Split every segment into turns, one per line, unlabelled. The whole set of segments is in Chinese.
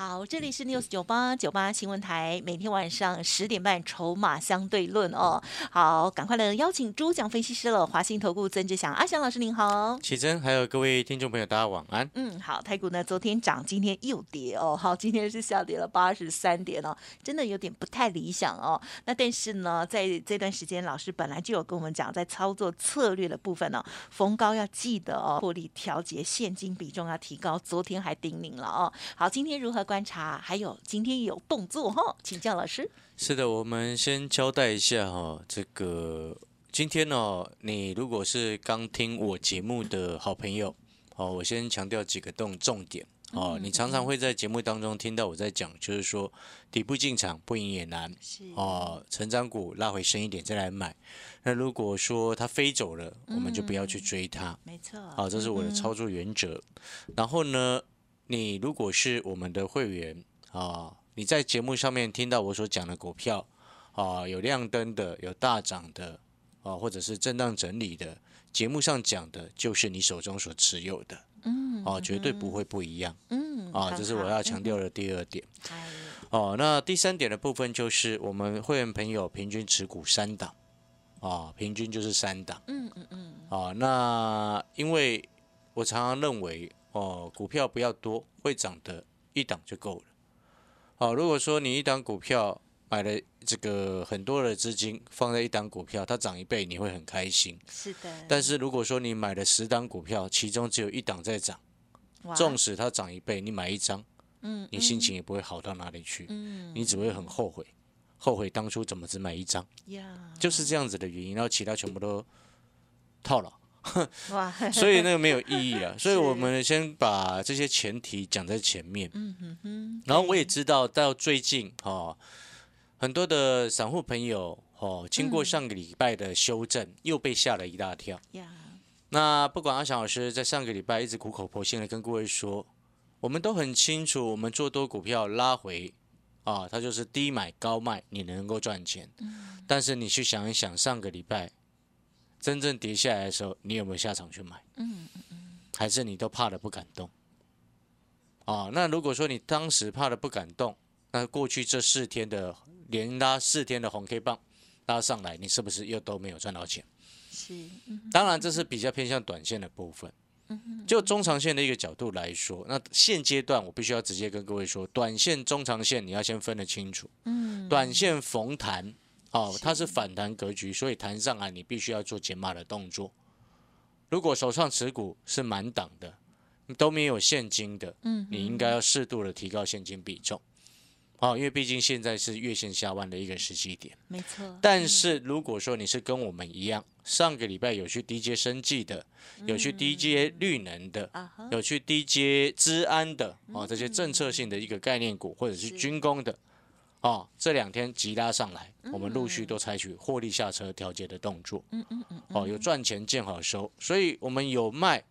好，这里是 News 九八九八新闻台，每天晚上十点半《筹码相对论》哦。好，赶快来邀请主讲分析师了，华信投顾曾志祥阿祥老师您好。
启真，还有各位听众朋友，大家晚安。
嗯，好，台股呢昨天涨，今天又跌哦。好，今天是下跌了八十三点哦，真的有点不太理想哦。那但是呢，在这段时间，老师本来就有跟我们讲，在操作策略的部分呢，逢高要记得哦，获利调节，现金比重要提高。昨天还叮咛了哦。好，今天如何？观察，还有今天有动作哈，请教老师。
是的，我们先交代一下哈，这个今天呢，你如果是刚听我节目的好朋友，哦，我先强调几个动重点哦。你常常会在节目当中听到我在讲，就是说底部进场不赢也难，哦，成长股拉回深一点再来买。那如果说它飞走了，我们就不要去追它，
没错。
好，这是我的操作原则。然后呢？你如果是我们的会员啊，你在节目上面听到我所讲的股票啊，有亮灯的，有大涨的啊，或者是震荡整理的，节目上讲的就是你手中所持有的，嗯，哦，绝对不会不一样，嗯，啊，这是我要强调的第二点。哦，那第三点的部分就是我们会员朋友平均持股三档，啊，平均就是三档，嗯嗯嗯，啊，那因为我常常认为。哦，股票不要多，会涨的一档就够了。好，如果说你一档股票买了这个很多的资金放在一档股票，它涨一倍，你会很开心。
是的。
但是如果说你买了十档股票，其中只有一档在涨，纵使它涨一倍，你买一张，嗯，你心情也不会好到哪里去。嗯，你只会很后悔，后悔当初怎么只买一张。呀，就是这样子的原因，然后其他全部都套了。哇，所以那个没有意义啊，所以我们先把这些前提讲在前面。嗯哼哼。然后我也知道，到最近哦，很多的散户朋友哦，经过上个礼拜的修正，又被吓了一大跳。呀。那不管阿翔老师在上个礼拜一直苦口婆心的跟各位说，我们都很清楚，我们做多股票拉回啊，它就是低买高卖，你能够赚钱。嗯。但是你去想一想，上个礼拜。真正跌下来的时候，你有没有下场去买？嗯嗯嗯，还是你都怕的不敢动？啊，那如果说你当时怕的不敢动，那过去这四天的连拉四天的红 K 棒拉上来，你是不是又都没有赚到钱？是，当然这是比较偏向短线的部分。嗯就中长线的一个角度来说，那现阶段我必须要直接跟各位说，短线、中长线你要先分得清楚。嗯，短线逢弹。哦，它是反弹格局，所以弹上来你必须要做减码的动作。如果手上持股是满档的，都没有现金的，嗯，你应该要适度的提高现金比重。哦，因为毕竟现在是月线下弯的一个时机点，
没错。
但是如果说你是跟我们一样，上个礼拜有去低阶生计的，有去低阶绿能的，有去低阶资安的，哦，这些政策性的一个概念股或者是军工的。哦，这两天急拉上来，我们陆续都采取获利下车调节的动作。嗯嗯嗯。哦，有赚钱见好收，所以我们有卖，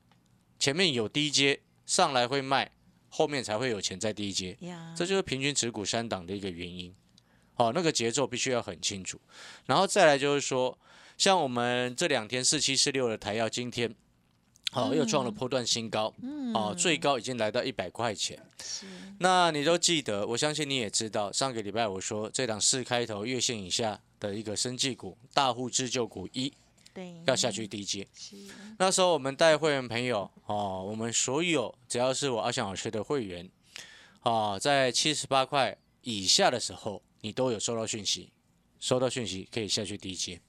前面有低阶上来会卖，后面才会有钱在低阶。这就是平均持股三档的一个原因。哦，那个节奏必须要很清楚。然后再来就是说，像我们这两天四七四六的台药，今天。好，又创了波段新高，哦，最高已经来到一百块钱。那你都记得，我相信你也知道，上个礼拜我说这档四开头月线以下的一个生技股、大户自救股一，对，要下去低阶。是，那时候我们带会员朋友，哦，我们所有只要是我阿翔老师的会员，哦，在七十八块以下的时候，你都有收到讯息，收到讯息可以下去低阶。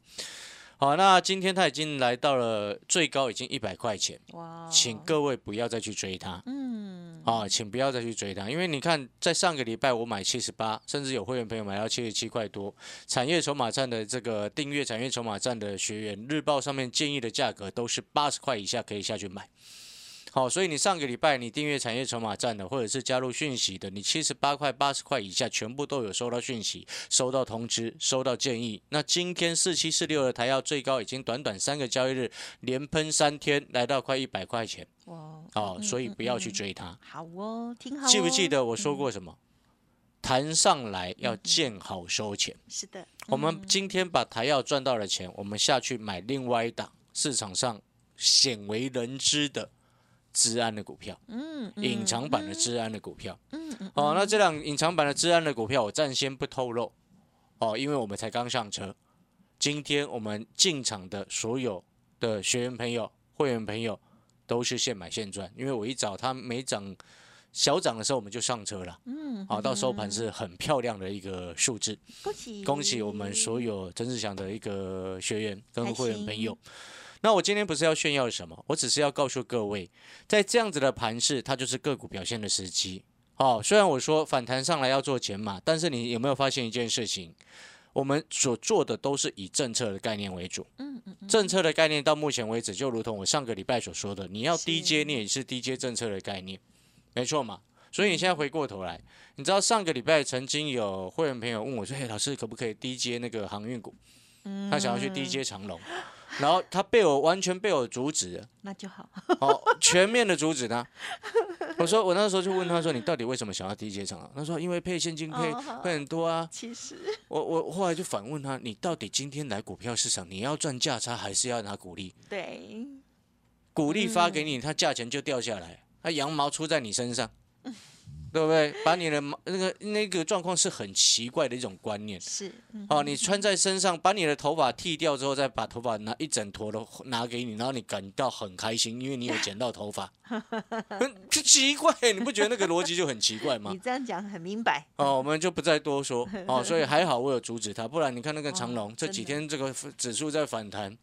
好，那今天它已经来到了最高，已经一百块钱。哇！请各位不要再去追它。嗯。啊，请不要再去追它，因为你看，在上个礼拜我买七十八，甚至有会员朋友买到七十七块多。产业筹码站的这个订阅产业筹码站的学员日报上面建议的价格都是八十块以下可以下去买。好，所以你上个礼拜你订阅产业筹码站的，或者是加入讯息的，你七十八块、八十块以下，全部都有收到讯息、收到通知、收到建议。那今天四七四六的台药最高已经短短三个交易日连喷三天，来到快一百块钱。哇！哦，所以不要去追它。
好哦，挺好。
记不记得我说过什么？谈上来要见好收钱。
是的。
我们今天把台药赚到的钱，我们下去买另外一档市场上鲜为人知的。治安的股票，嗯，隐藏版的治安的股票，嗯嗯，哦，那这辆隐藏版的治安的股票，我暂先不透露，哦，因为我们才刚上车，今天我们进场的所有的学员朋友、会员朋友都是现买现赚，因为我一早它没涨小涨的时候，我们就上车了，嗯，好，到收盘是很漂亮的一个数字，
恭喜。
恭喜我们所有曾志祥的一个学员跟会员朋友。那我今天不是要炫耀什么，我只是要告诉各位，在这样子的盘势，它就是个股表现的时机。哦，虽然我说反弹上来要做减码，但是你有没有发现一件事情？我们所做的都是以政策的概念为主。嗯嗯。政策的概念到目前为止，就如同我上个礼拜所说的，你要低阶，你也是低阶政策的概念，没错嘛。所以你现在回过头来，你知道上个礼拜曾经有会员朋友问我说：“嘿，老师可不可以低阶那个航运股？”他想要去低阶长龙。然后他被我完全被我阻止了，
那就好，
好全面的阻止他。我说我那时候就问他说：“你到底为什么想要低阶场？”他说：“因为配现金配会很多啊。”
其实
我我后来就反问他：“你到底今天来股票市场，你要赚价差还是要拿股利？”
对，
股利发给你，它价钱就掉下来，它羊毛出在你身上。对不对？把你的那个那个状况是很奇怪的一种观念。
是，
哦，你穿在身上，把你的头发剃掉之后，再把头发拿一整坨的拿给你，然后你感到很开心，因为你有剪到头发。就奇怪，你不觉得那个逻辑就很奇怪吗？
你这样讲很明白。
哦，我们就不再多说。哦，所以还好我有阻止他，不然你看那个长龙这几天这个指数在反弹，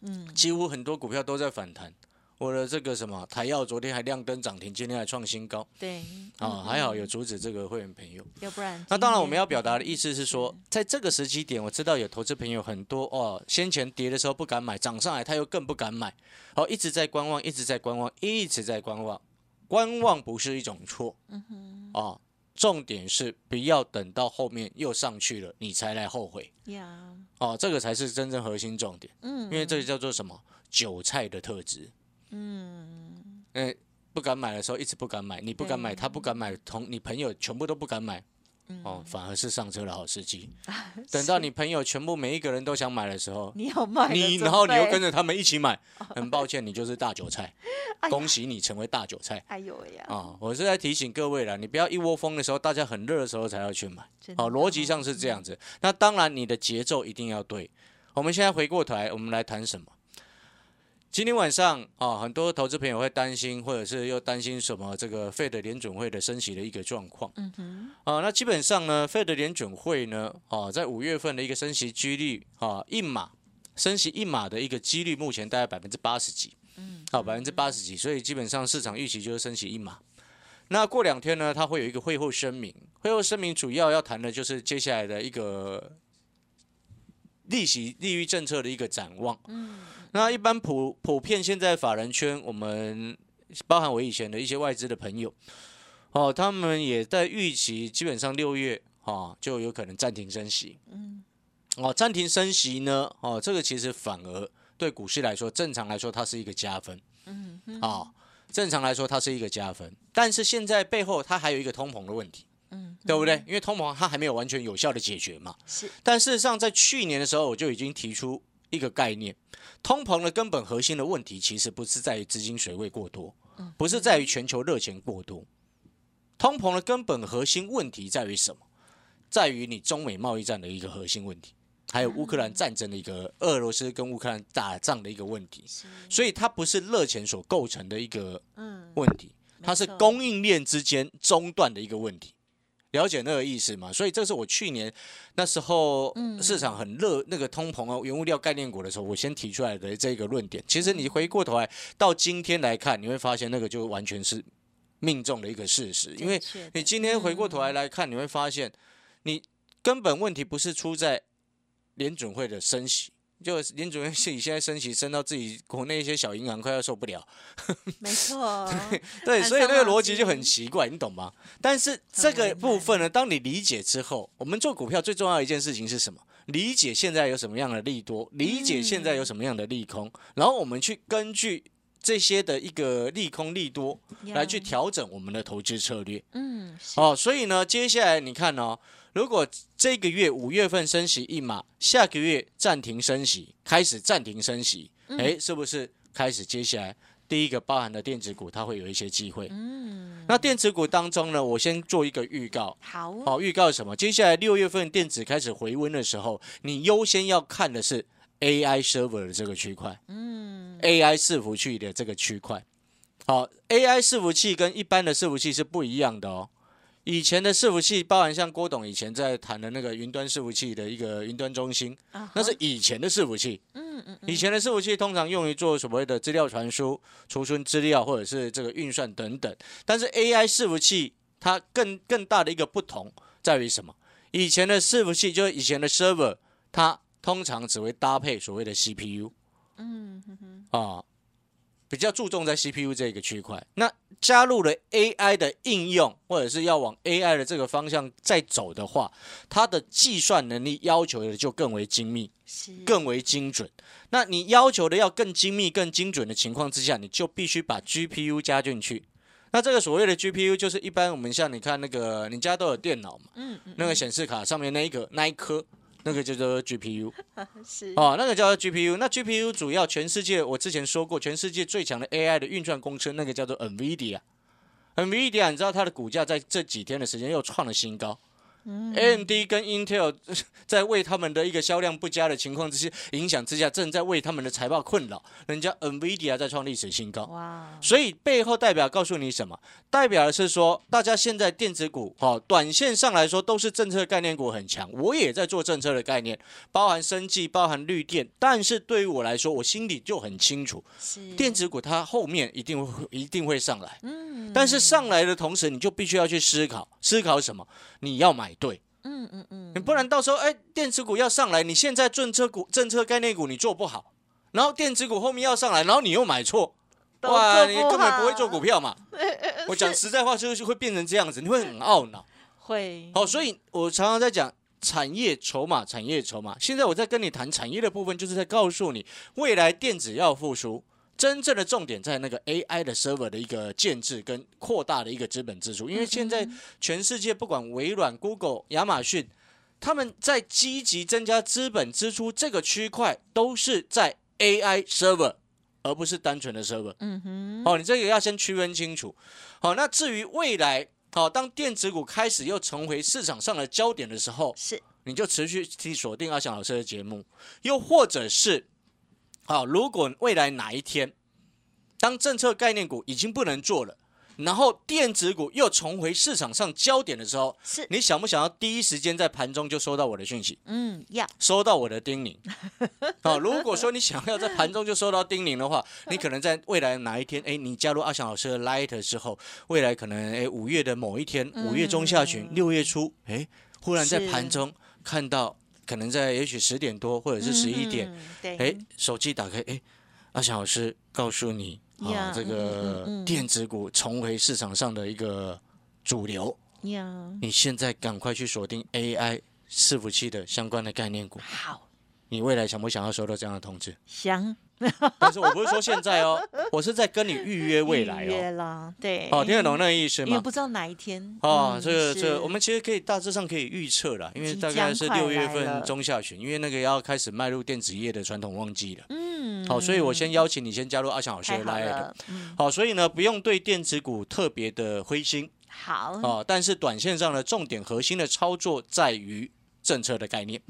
嗯，几乎很多股票都在反弹。我的这个什么台药昨天还亮灯涨停，今天还创新高。
对，
啊，还好有阻止这个会员朋友。
要不然，
那当然我们要表达的意思是说，在这个时机点，我知道有投资朋友很多哦，先前跌的时候不敢买，涨上来他又更不敢买，哦，一直在观望，一直在观望，一直在观望。观望不是一种错，嗯哼，啊，重点是不要等到后面又上去了，你才来后悔。呀，哦，这个才是真正核心重点。嗯，因为这个叫做什么？韭菜的特质。嗯，哎，不敢买的时候一直不敢买，你不敢买，他不敢买，同你朋友全部都不敢买，哦，反而是上车的好时机。等到你朋友全部每一个人都想买的时候，
你要卖，
你然后你又跟着他们一起买，很抱歉，你就是大韭菜。恭喜你成为大韭菜。
哎呦呀！
啊，我是在提醒各位了，你不要一窝蜂的时候，大家很热的时候才要去买。好，逻辑上是这样子。那当然，你的节奏一定要对。我们现在回过头来，我们来谈什么？今天晚上啊，很多投资朋友会担心，或者是又担心什么？这个费的联准会的升息的一个状况。嗯哼。啊，那基本上呢，费的联准会呢，啊，在五月份的一个升息几率啊，一码升息一码的一个几率，目前大概百分之八十几。嗯。好，百分之八十几，所以基本上市场预期就是升息一码。那过两天呢，它会有一个会后声明，会后声明主要要谈的就是接下来的一个利息利率政策的一个展望。嗯。那一般普普遍现在法人圈，我们包含我以前的一些外资的朋友，哦，他们也在预期，基本上六月哦就有可能暂停升息。嗯，哦，暂停升息呢，哦，这个其实反而对股市来说，正常来说它是一个加分。嗯，啊，正常来说它是一个加分，但是现在背后它还有一个通膨的问题。嗯，对不对？因为通膨它还没有完全有效的解决嘛。
是。
但事实上，在去年的时候，我就已经提出。一个概念，通膨的根本核心的问题，其实不是在于资金水位过多，不是在于全球热钱过多。通膨的根本核心问题在于什么？在于你中美贸易战的一个核心问题，还有乌克兰战争的一个俄罗斯跟乌克兰打仗的一个问题。所以它不是热钱所构成的一个问题，它是供应链之间中断的一个问题。了解那个意思嘛？所以这是我去年那时候市场很热那个通膨啊，原物料概念股的时候，我先提出来的这个论点。其实你回过头来到今天来看，你会发现那个就完全是命中的一个事实。因为你今天回过头来来看，你会发现你根本问题不是出在联准会的升息，就林主任自己现在升息升到自己国内一些小银行快要受不了。
没错，
对，
很
所以那个逻辑就很奇怪，你懂吗？但是这个部分呢，当你理解之后，我们做股票最重要的一件事情是什么？理解现在有什么样的利多，理解现在有什么样的利空，然后我们去根据这些的一个利空利多来去调整我们的投资策略。
嗯，
哦，所以呢，接下来你看哦，如果这个月五月份升息一码，下个月暂停升息，开始暂停升息，哎、是不是开始接下来第一个包含的电子股它会有一些机会？
嗯，
那电子股当中呢，我先做一个预告。
好哦，
好、预告什么？接下来六月份电子开始回温的时候，你优先要看的是 AI server 的这个区块。
嗯
，AI 伺服器的这个区块。好，AI 伺服器跟一般的伺服器是不一样的哦。以前的伺服器，包含像郭董以前在谈的那个云端伺服器的一个云端中心，
啊
那是以前的伺服器。
嗯嗯
以前的伺服器通常用于做所谓的资料传输、储存资料或者是这个运算等等。但是 AI 伺服器它更更大的一个不同在于什么？以前的伺服器就是以前的 server，它通常只会搭配所谓的 CPU。
嗯哼哼，
啊，比较注重在 CPU 这个区块。那加入了 AI 的应用，或者是要往 AI 的这个方向再走的话，它的计算能力要求的就更为精密、
是
更为精准。那你要求的要更精密、更精准的情况之下，你就必须把 GPU 加进去。那这个所谓的 GPU 就是一般我们像你看那个你家都有电脑嘛，
嗯嗯
那个显示卡上面那一个那一颗，那个叫做 GPU。
是
哦，那个叫做 GPU。那 GPU 主要全世界，我之前说过，全世界最强的 AI 的运算公司，那个叫做 NVIDIA。NVIDIA，你知道它的股价在这几天的时间又创了新高。AMD 跟 Intel 在为他们的一个销量不佳的情况之下影响之下，正在为他们的财报困扰。人家 NVIDIA 在创历史新高。
哇，
所以背后代表告诉你什么？代表的是说，大家现在电子股，哦，短线上来说都是政策概念股很强。我也在做政策的概念，包含生技，包含绿电。但是对于我来说，我心里就很清楚，电子股它后面一定会一定会上来。
嗯
但是上来的同时，你就必须要去思考，思考什么？你要买对。
嗯嗯嗯，
你不然到时候，哎，电子股要上来，你现在政策股、政策概念股你做不好，然后电子股后面要上来，然后你又买错，哇，你根本不会做股票嘛。我讲实在话，就是会变成这样子，你会很懊恼。
会
好，所以我常常在讲产业筹码，产业筹码。现在我在跟你谈产业的部分，就是在告诉你，未来电子要复苏，真正的重点在那个 AI 的 server 的一个建制跟扩大的一个资本支出。因为现在全世界不管微软、Google、亚马逊，他们在积极增加资本支出这个区块，都是在 AI server，而不是单纯的 server。
嗯哼，
哦，你这个要先区分清楚。好，那至于未来，好，当电子股开始又重回市场上的焦点的时候，
是
你就持续去锁定阿翔老师的节目，又或者是，好，如果未来哪一天，当政策概念股已经不能做了，然后电子股又重回市场上焦点的时候，
是，
你想不想要第一时间在盘中就收到我的讯息？
嗯要
收到我的叮咛。好，如果说你想要在盘中就收到叮咛的话，你可能在未来哪一天，哎，你加入阿翔老师的 Light 之后，未来可能哎五月的某一天，五月中下旬、六月初，哎，忽然在
是
盘中看到，可能在也许十点多或者是十一点，
嗯对，
哎，手机打开，哎，阿翔老师告诉你，啊，这个电子股重回市场上的一个主流，
呀
你现在赶快去锁定 AI 伺服器的相关的概念股。
好
你未来想不想要收到这样的通知？
想。
但是我不是说现在哦，我是在跟你预约未来哦。
预约
哦。
了，对，
哦，听得懂那个意思吗？
因为不知道哪一天。
哦，
嗯
这个这个，我们其实可以大致上可以预测了，因为大概是六月份中下旬，因为那个要开始迈入电子业的传统旺季了。
嗯。
好，所以我先邀请你先加入阿翔老师的 Line 好，所以呢，不用对电子股特别的灰心。
好。
哦，但是短线上的重点核心的操作在于政策的概念。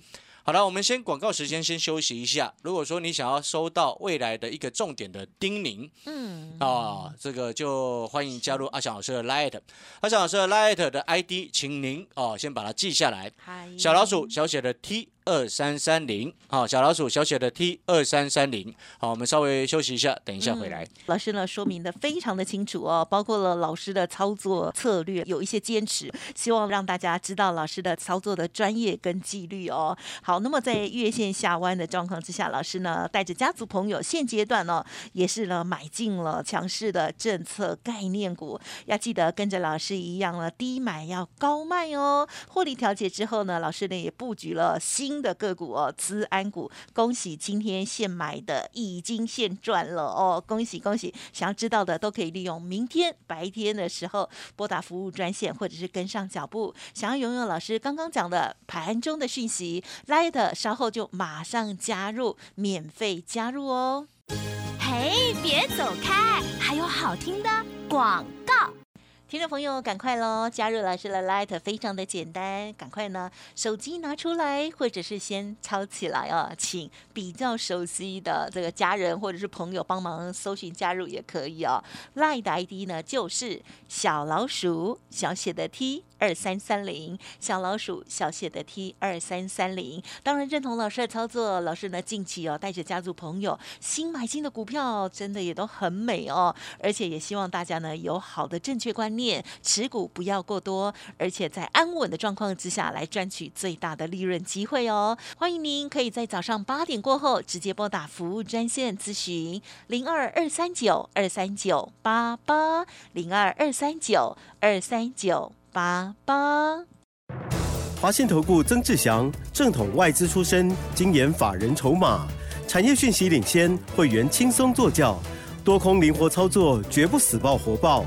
好了，我们先广告时间先休息一下。如果说你想要收到未来的一个重点的叮咛
嗯
啊，这个就欢迎加入阿翔老师的 Light。阿翔老师的 Light 的 ID，请您哦先把它记下来。小老鼠小写的 T 二三三零，好，小老鼠小写的 T 二三三零，好，我们稍微休息一下，等一下回来。
老师呢说明的非常的清楚哦，包括了老师的操作策略有一些坚持，希望让大家知道老师的操作的专业跟纪律哦。好，那么在月线下弯的状况之下，老师呢带着家族朋友，现阶段呢也是呢买进了强势的政策概念股，要记得跟着老师一样了，低买要高卖哦。获利调节之后呢，老师呢也布局了新的个股哦，资安股。恭喜今天现买的已经现赚了哦，恭喜恭喜！想要知道的都可以利用明天白天的时候拨打服务专线，或者是跟上脚步。想要拥有老师刚刚讲的盘中的讯息，Light 稍后就马上加入，免费加入哦。
嘿，别走开，还有好听的广告。
听众朋友，赶快喽！加入老师的 Light 非常的简单，赶快呢，手机拿出来，或者是先抄起来哦，请比较熟悉的这个家人或者是朋友帮忙搜寻加入也可以哦。Light 的 ID 呢就是小老鼠小写的 T 二三三零，小老鼠小写的 T 二三三零。当然认同老师的操作，老师呢近期哦带着家族朋友新买进的股票，真的也都很美哦，而且也希望大家呢有好的正确观念。持股不要过多，而且在安稳的状况之下来赚取最大的利润机会哦。欢迎您可以在早上八点过后直接拨打服务专线咨询零二二三九二三九八八零二二三九二三九八八。
华信投顾曾志祥，正统外资出身，精研法人筹码，产业讯息领先，会员轻松做教，多空灵活操作，绝不死爆活爆。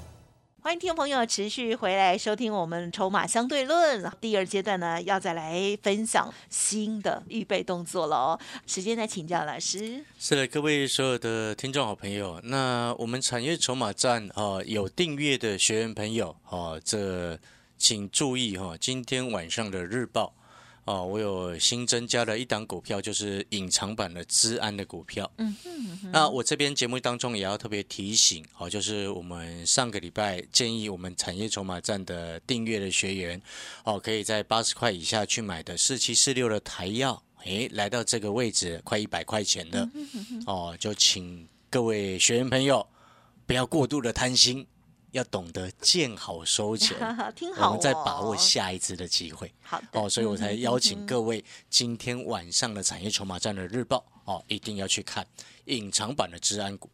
欢迎听众朋友持续回来收听我们筹码相对论第二阶段呢，要再来分享新的预备动作了哦。时间再请教老师。
是的，各位所有的听众好朋友，那我们产业筹码站啊，有订阅的学员朋友啊，这请注意哈，今天晚上的日报。哦，我有新增加了一档股票，就是隐藏版的资安的股票。嗯哼，那我这边节目当中也要特别提醒，哦，就是我们上个礼拜建议我们产业筹码站的订阅的学员，哦，可以在八十块以下去买的四七四六的台药，诶，来到这个位置快一百块钱的，哦，就请各位学员朋友不要过度的贪心。要懂得见好收钱，
听好，
我们再把握下一次的机会。
好
哦，所以我才邀请各位今天晚上的产业筹码站的日报哦，一定要去看隐藏版的治安股。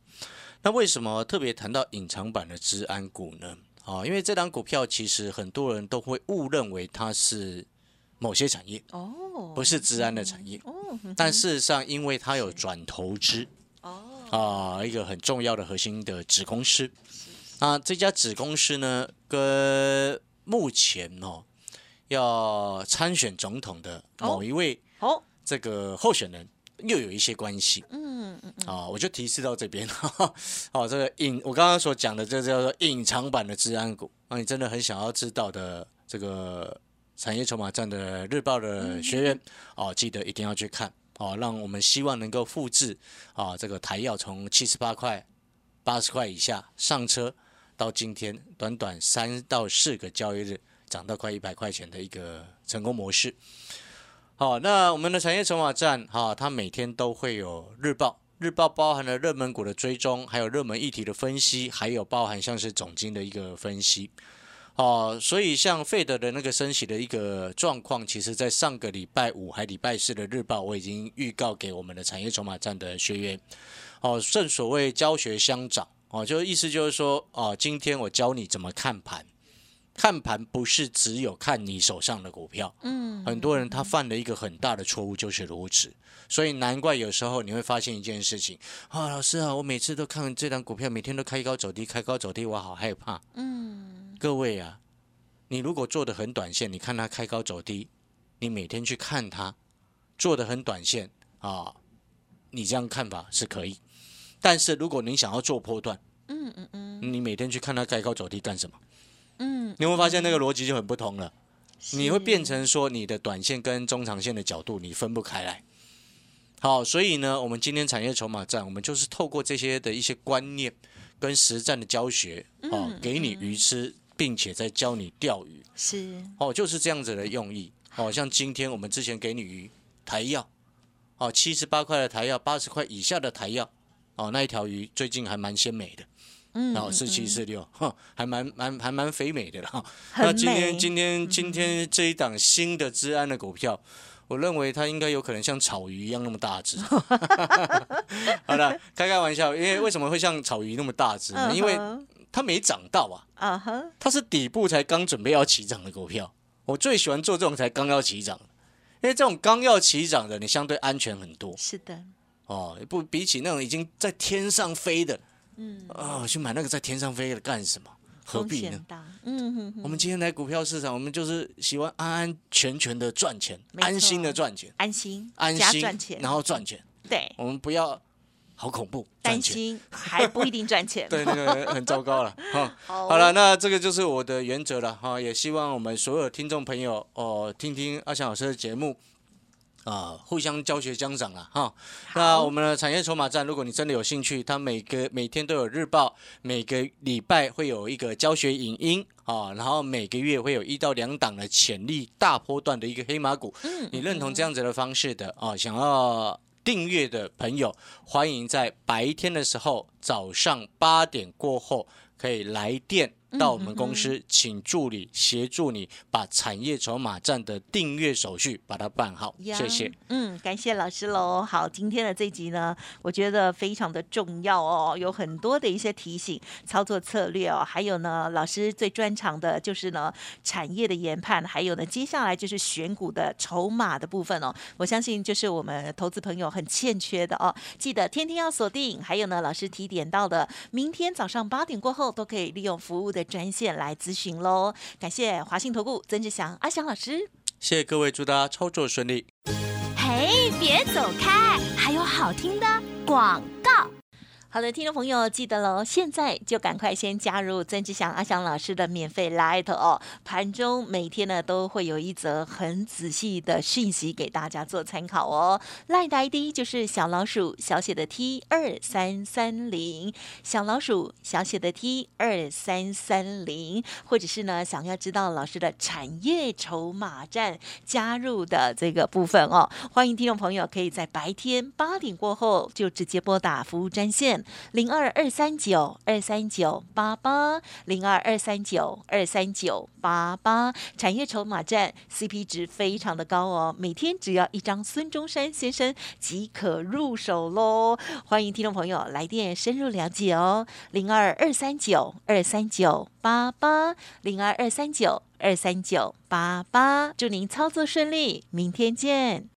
那为什么特别谈到隐藏版的治安股呢？哦，因为这档股票其实很多人都会误认为它是某些产业哦，不是治安的产业哦。但事实上，因为它有转投资哦啊，一个很重要的核心的子公司。那这家子公司呢，跟目前哦要参选总统的某一位哦这个候选人又有一些关系。嗯嗯啊，我就提示到这边。哦，这个隐我刚刚所讲的这叫做隐藏版的治安股。那你真的很想要知道的这个产业筹码站的日报的学员哦，记得一定要去看哦，让我们希望能够复制啊这个台药从七十八块八十块以下上车。到今天短短三到四个交易日，涨到快一百块钱的一个成功模式。好，那我们的产业筹码站哈，它每天都会有日报，日报包含了热门股的追踪，还有热门议题的分析，还有包含像是总金的一个分析。哦，所以像费德的那个升息的一个状况，其实在上个礼拜五还礼拜四的日报，我已经预告给我们的产业筹码站的学员。哦，正所谓教学相长。哦，就意思就是说，哦，今天我教你怎么看盘，看盘不是只有看你手上的股票，嗯，很多人他犯了一个很大的错误，就是如此，所以难怪有时候你会发现一件事情，啊，老师啊，我每次都看这张股票，每天都开高走低，开高走低，我好害怕，嗯，各位啊，你如果做的很短线，你看它开高走低，你每天去看它，做的很短线啊，你这样看法是可以。但是如果您想要做波段，嗯嗯嗯，你每天去看它开高走低干什么？嗯，你会发现那个逻辑就很不同了。你会变成说你的短线跟中长线的角度你分不开来。好，所以呢，我们今天产业筹码战，我们就是透过这些的一些观念跟实战的教学，哦，给你鱼吃，并且在教你钓鱼。
是，
哦，就是这样子的用意。哦，像今天我们之前给你鱼台药，哦，七十八块的台药，八十块以下的台药，哦，那一条鱼最近还蛮鲜美的。然后四七四六，哈，还蛮蛮还蛮肥美的了。
那
今天今天今天这一档新的治安的股票，我认为它应该有可能像草鱼一样那么大只。好了，开开玩笑，因为为什么会像草鱼那么大只呢？因为它没涨到啊。啊哈，它是底部才刚准备要起涨的股票。我最喜欢做这种才刚要起涨，因为这种刚要起涨的，你相对安全很多。
是的。
哦，不比起那种已经在天上飞的。嗯啊，去买那个在天上飞的干什么？何必呢？嗯哼哼。我们今天来股票市场，我们就是喜欢安安全全的赚钱，安心的赚钱，
安心
安心赚钱，然后赚钱。
对，
我们不要好恐怖，
担心还不一定赚钱。
对，那个很糟糕了。哈，好了，那这个就是我的原则了。哈，也希望我们所有听众朋友哦，听听阿翔老师的节目。啊，互相教学相长了哈。那我们的产业筹码站，如果你真的有兴趣，它每个每天都有日报，每个礼拜会有一个教学影音啊，然后每个月会有一到两档的潜力大波段的一个黑马股。嗯，你认同这样子的方式的啊？想要订阅的朋友，欢迎在白天的时候，早上八点过后可以来电。到我们公司，请助理协助你把产业筹码站的订阅手续把它办好，谢谢。
嗯，感谢老师喽。好，今天的这集呢，我觉得非常的重要哦，有很多的一些提醒、操作策略哦，还有呢，老师最专长的就是呢产业的研判，还有呢接下来就是选股的筹码的部分哦。我相信就是我们投资朋友很欠缺的哦，记得天天要锁定。还有呢，老师提点到的，明天早上八点过后都可以利用服务。的专线来咨询喽，感谢华信投顾曾志祥阿祥老师，
谢谢各位，祝大家操作顺利。
嘿，别走开，还有好听的广告。
好的，听众朋友记得喽，现在就赶快先加入曾志祥阿祥老师的免费 Light 哦。盘中每天呢都会有一则很仔细的讯息给大家做参考哦。Light ID 就是小老鼠小写的 T 二三三零，小老鼠小写的 T 二三三零，或者是呢想要知道老师的产业筹码站加入的这个部分哦，欢迎听众朋友可以在白天八点过后就直接拨打服务专线。零二二三九二三九八八，零二二三九二三九八八，产业筹码站 CP 值非常的高哦，每天只要一张孙中山先生即可入手喽。欢迎听众朋友来电深入了解哦，零二二三九二三九八八，零二二三九二三九八八，祝您操作顺利，明天见。